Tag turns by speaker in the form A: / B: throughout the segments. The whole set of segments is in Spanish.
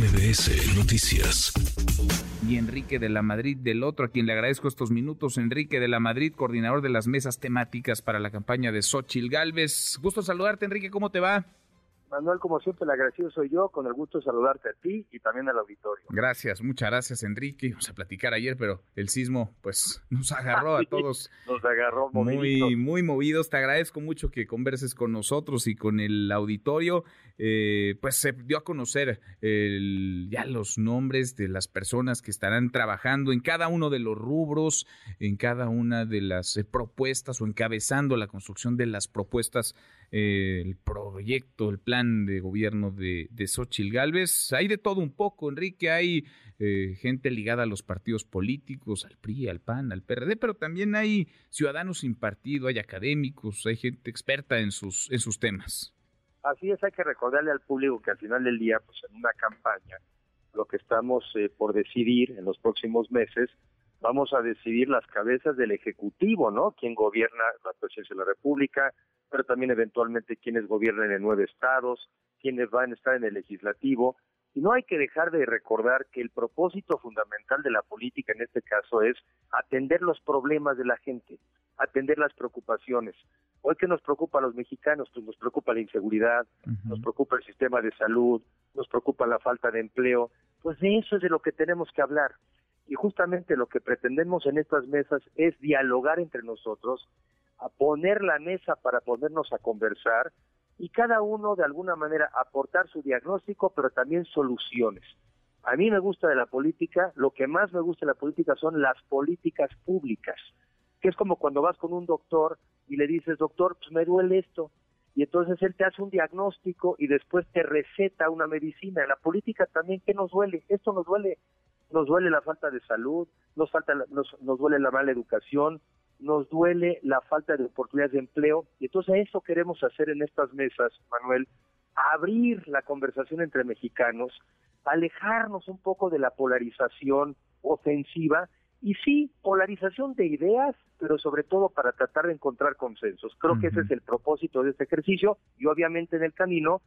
A: MBS Noticias.
B: Y Enrique de la Madrid del otro, a quien le agradezco estos minutos, Enrique de la Madrid, coordinador de las mesas temáticas para la campaña de Xochil Galvez. Gusto saludarte, Enrique, ¿cómo te va?
C: Manuel, como siempre, el agradecido soy yo, con el gusto de saludarte a ti y también al auditorio.
B: Gracias, muchas gracias, Enrique. Vamos a platicar ayer, pero el sismo, pues, nos agarró a todos.
C: nos agarró
B: muy, muy movidos. Te agradezco mucho que converses con nosotros y con el auditorio. Eh, pues se dio a conocer ya los nombres de las personas que estarán trabajando en cada uno de los rubros, en cada una de las eh, propuestas o encabezando la construcción de las propuestas el proyecto, el plan de gobierno de, de Xochil Gálvez. Hay de todo un poco, Enrique, hay eh, gente ligada a los partidos políticos, al PRI, al PAN, al PRD, pero también hay ciudadanos sin partido, hay académicos, hay gente experta en sus, en sus temas.
C: Así es, hay que recordarle al público que al final del día, pues en una campaña, lo que estamos eh, por decidir en los próximos meses, vamos a decidir las cabezas del Ejecutivo, ¿no? Quién gobierna la presidencia de la República, pero también eventualmente quienes gobiernan en nueve estados, quienes van a estar en el legislativo. Y no hay que dejar de recordar que el propósito fundamental de la política en este caso es atender los problemas de la gente, atender las preocupaciones. Hoy que nos preocupa a los mexicanos, pues nos preocupa la inseguridad, nos preocupa el sistema de salud, nos preocupa la falta de empleo. Pues de eso es de lo que tenemos que hablar. Y justamente lo que pretendemos en estas mesas es dialogar entre nosotros a poner la mesa para ponernos a conversar y cada uno de alguna manera aportar su diagnóstico, pero también soluciones. A mí me gusta de la política, lo que más me gusta de la política son las políticas públicas, que es como cuando vas con un doctor y le dices, doctor, pues me duele esto, y entonces él te hace un diagnóstico y después te receta una medicina. En la política también, ¿qué nos duele? Esto nos duele. Nos duele la falta de salud, nos, falta, nos, nos duele la mala educación, nos duele la falta de oportunidades de empleo y entonces eso queremos hacer en estas mesas, Manuel, abrir la conversación entre mexicanos, alejarnos un poco de la polarización ofensiva y sí, polarización de ideas, pero sobre todo para tratar de encontrar consensos. Creo que ese es el propósito de este ejercicio y obviamente en el camino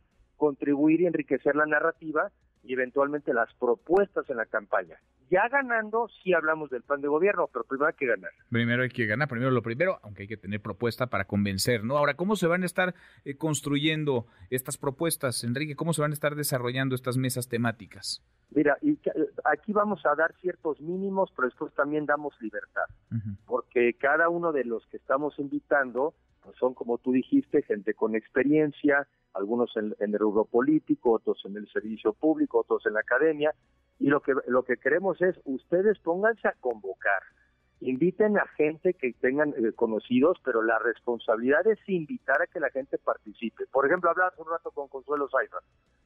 C: contribuir y enriquecer la narrativa y eventualmente las propuestas en la campaña. Ya ganando, sí hablamos del plan de gobierno, pero primero hay que ganar.
B: Primero hay que ganar, primero lo primero, aunque hay que tener propuesta para convencer, ¿no? Ahora, ¿cómo se van a estar eh, construyendo estas propuestas, Enrique? ¿Cómo se van a estar desarrollando estas mesas temáticas?
C: Mira, y aquí vamos a dar ciertos mínimos, pero después también damos libertad, porque cada uno de los que estamos invitando pues son, como tú dijiste, gente con experiencia, algunos en, el rubro político, otros en el servicio público, otros en la academia, y lo que, lo que queremos es, ustedes pónganse a convocar, inviten a gente que tengan eh, conocidos, pero la responsabilidad es invitar a que la gente participe. Por ejemplo, hablaba hace un rato con Consuelo Saifa.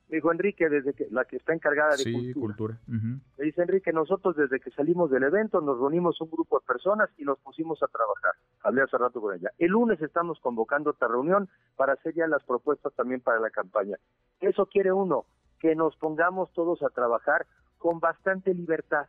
C: Me dijo Enrique, desde que la que está encargada de
B: sí, cultura.
C: Me dice Enrique, nosotros desde que salimos del evento nos reunimos un grupo de personas y nos pusimos a trabajar. Hablé hace rato con ella. El lunes estamos convocando otra reunión para hacer ya las propuestas también para la campaña. Eso quiere uno, que nos pongamos todos a trabajar con bastante libertad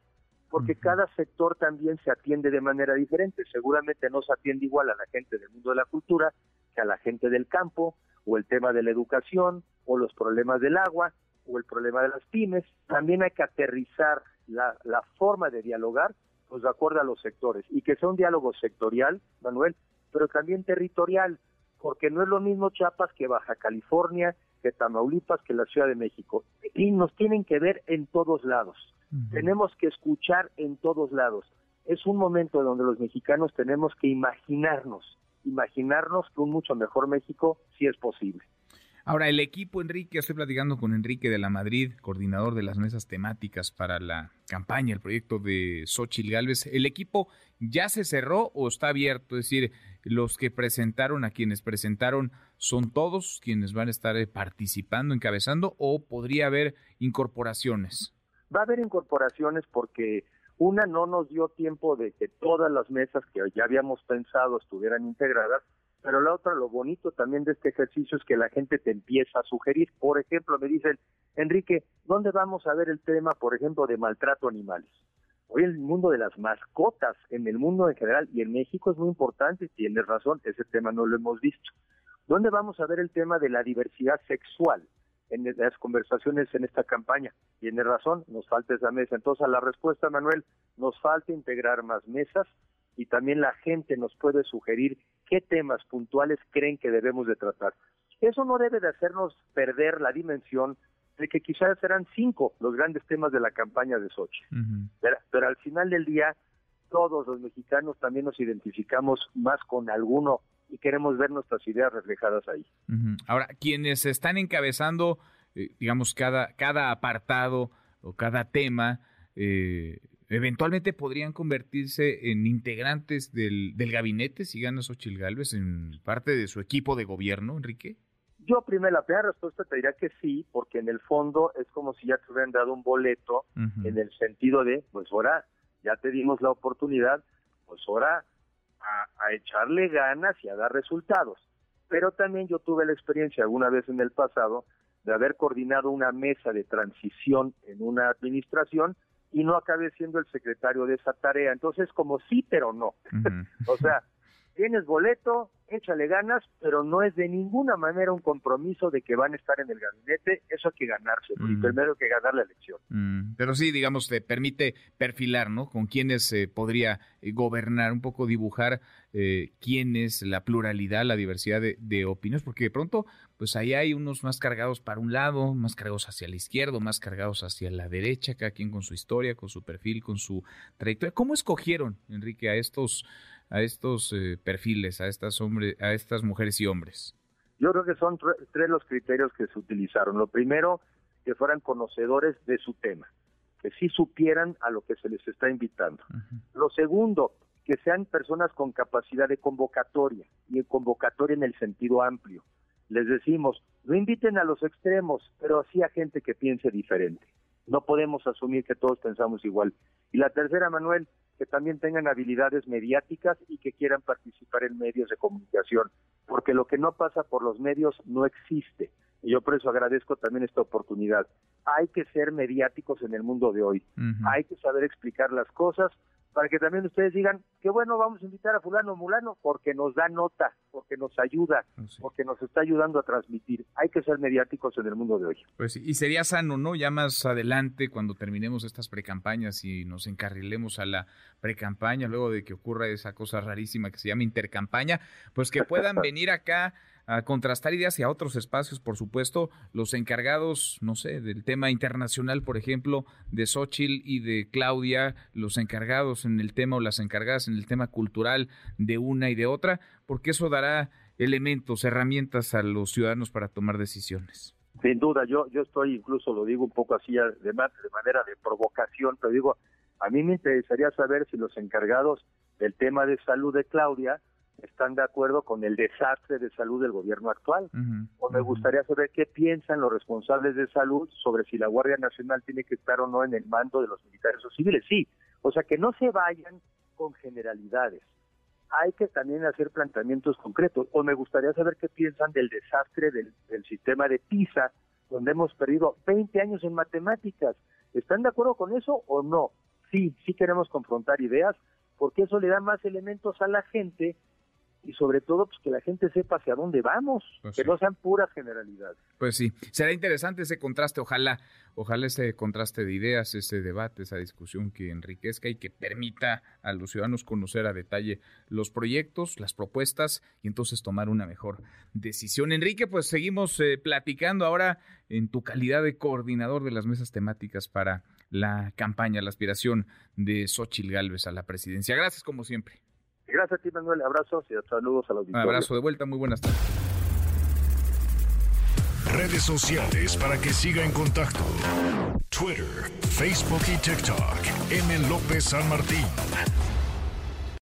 C: porque cada sector también se atiende de manera diferente. Seguramente no se atiende igual a la gente del mundo de la cultura que a la gente del campo, o el tema de la educación, o los problemas del agua, o el problema de las pymes. También hay que aterrizar la, la forma de dialogar pues de acuerdo a los sectores y que sea un diálogo sectorial, Manuel, pero también territorial, porque no es lo mismo Chiapas que Baja California, que Tamaulipas, que la Ciudad de México. Y nos tienen que ver en todos lados. Tenemos que escuchar en todos lados. Es un momento donde los mexicanos tenemos que imaginarnos, imaginarnos que un mucho mejor México sí es posible.
B: Ahora, el equipo, Enrique, estoy platicando con Enrique de la Madrid, coordinador de las mesas temáticas para la campaña, el proyecto de Xochitl Galvez. ¿El equipo ya se cerró o está abierto? Es decir, los que presentaron, a quienes presentaron, ¿son todos quienes van a estar eh, participando, encabezando o podría haber incorporaciones?
C: Va a haber incorporaciones porque una no nos dio tiempo de que todas las mesas que ya habíamos pensado estuvieran integradas, pero la otra, lo bonito también de este ejercicio es que la gente te empieza a sugerir. Por ejemplo, me dicen, Enrique, ¿dónde vamos a ver el tema, por ejemplo, de maltrato a animales? Hoy el mundo de las mascotas, en el mundo en general y en México es muy importante, tienes razón, ese tema no lo hemos visto. ¿Dónde vamos a ver el tema de la diversidad sexual? En las conversaciones en esta campaña. Tiene razón, nos falta esa mesa. Entonces, a la respuesta, Manuel, nos falta integrar más mesas y también la gente nos puede sugerir qué temas puntuales creen que debemos de tratar. Eso no debe de hacernos perder la dimensión de que quizás serán cinco los grandes temas de la campaña de Sochi. pero, al final del día, todos los mexicanos también nos identificamos más con alguno y queremos ver nuestras ideas reflejadas ahí.
B: Ahora, quienes están encabezando, eh, digamos, cada, cada apartado o cada tema, eh, eventualmente podrían convertirse en integrantes del, del gabinete si gana Xochitl Gálvez en parte de su equipo de gobierno, Enrique?
C: Yo, primero, la primera respuesta te diría que sí, porque en el fondo es como si ya te hubieran dado un boleto en el sentido de, pues ahora ya te dimos la oportunidad, pues ahora a, a, echarle ganas y a dar resultados. Pero también yo tuve la experiencia alguna vez en el pasado de haber coordinado una mesa de transición en una administración y no acabé siendo el secretario de esa tarea. Entonces, como sí, pero no. o sea, tienes boleto, échale ganas, pero no es de ninguna manera un compromiso de que van a estar en el gabinete, eso hay que ganarse, y mm. primero hay que ganar la elección.
B: Mm. Pero sí, digamos, te permite perfilar, ¿no? Con quiénes se podría eh, gobernar, un poco dibujar eh, quién es la pluralidad, la diversidad de, de, opiniones, porque de pronto, pues ahí hay unos más cargados para un lado, más cargados hacia la izquierda, más cargados hacia la derecha, cada quien con su historia, con su perfil, con su trayectoria. ¿Cómo escogieron, Enrique, a estos a estos eh, perfiles, a estas, hombres, a estas mujeres y hombres?
C: Yo creo que son tres los criterios que se utilizaron. Lo primero, que fueran conocedores de su tema, que sí supieran a lo que se les está invitando. Lo segundo, que sean personas con capacidad de convocatoria, y convocatoria en el sentido amplio. Les decimos, no inviten a los extremos, pero sí a gente que piense diferente. No podemos asumir que todos pensamos igual. Y la tercera, Manuel, que también tengan habilidades mediáticas y que quieran participar en medios de comunicación, porque lo que no pasa por los medios no existe. Y yo por eso agradezco también esta oportunidad. Hay que ser mediáticos en el mundo de hoy. Hay que saber explicar las cosas para que también ustedes digan que bueno, vamos a invitar a fulano mulano porque nos da nota, porque nos ayuda, ah, porque nos está ayudando a transmitir. Hay que ser mediáticos en el mundo de hoy.
B: Pues y sería sano, ¿no? Ya más adelante, cuando terminemos estas precampañas y nos encarrilemos a la precampaña, luego de que ocurra esa cosa rarísima que se llama intercampaña, pues que puedan venir acá a contrastar ideas y a otros espacios, por supuesto, los encargados, no sé, del tema internacional, por ejemplo, de Xochitl y de Claudia, los encargados en el tema o las encargadas en el tema cultural de una y de otra, porque eso dará elementos, herramientas a los ciudadanos para tomar decisiones.
C: Sin duda, yo, yo estoy incluso, lo digo un poco así de, de manera de provocación, pero digo, a mí me interesaría saber si los encargados del tema de salud de Claudia están de acuerdo con el desastre de salud del gobierno actual. o me gustaría saber qué piensan los responsables de salud sobre si la Guardia Nacional tiene que estar o no en el mando de los militares o civiles. Sí, o sea, que no se vayan con generalidades. Hay que también hacer planteamientos concretos. O me gustaría saber qué piensan del desastre del, del sistema de PISA, donde hemos perdido 20 años en matemáticas. ¿Están de acuerdo con eso o no? Sí, sí queremos confrontar ideas, porque eso le da más elementos a la gente y sobre todo pues que la gente sepa hacia dónde vamos, pues que no sean puras generalidades.
B: Pues sí, será interesante ese contraste, ojalá, ojalá ese contraste de ideas, ese debate, esa discusión que enriquezca y que permita a los ciudadanos conocer a detalle los proyectos, las propuestas y entonces tomar una mejor decisión. Enrique, pues seguimos eh, platicando ahora en tu calidad de coordinador de las mesas temáticas para la campaña, la aspiración de Xochil Gálvez a la presidencia. Gracias como siempre.
C: Gracias a ti, Manuel. Abrazos y saludos a los
B: Un abrazo de vuelta. Muy buenas tardes.
A: Redes sociales para que siga en contacto: Twitter, Facebook y TikTok. M. López San Martín.